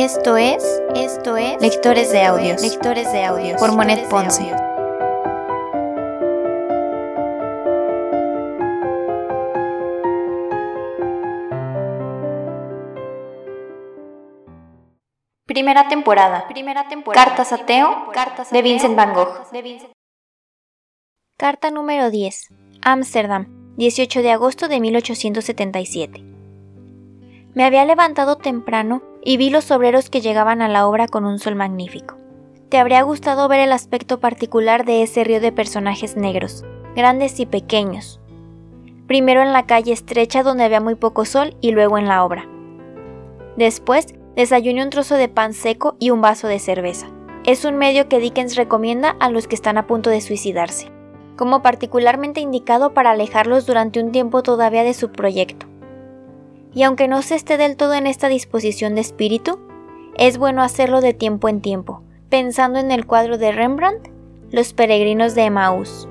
Esto es, esto es Lectores de Audios, Lectores de Audios por Monet Ponce. Primera temporada. Primera temporada. Cartas a Teo Cartas de Vincent Van Gogh. Carta número 10. Ámsterdam, 18 de agosto de 1877. Me había levantado temprano y vi los obreros que llegaban a la obra con un sol magnífico. Te habría gustado ver el aspecto particular de ese río de personajes negros, grandes y pequeños. Primero en la calle estrecha donde había muy poco sol y luego en la obra. Después desayuné un trozo de pan seco y un vaso de cerveza. Es un medio que Dickens recomienda a los que están a punto de suicidarse, como particularmente indicado para alejarlos durante un tiempo todavía de su proyecto y aunque no se esté del todo en esta disposición de espíritu, es bueno hacerlo de tiempo en tiempo, pensando en el cuadro de Rembrandt, Los peregrinos de Emmaús.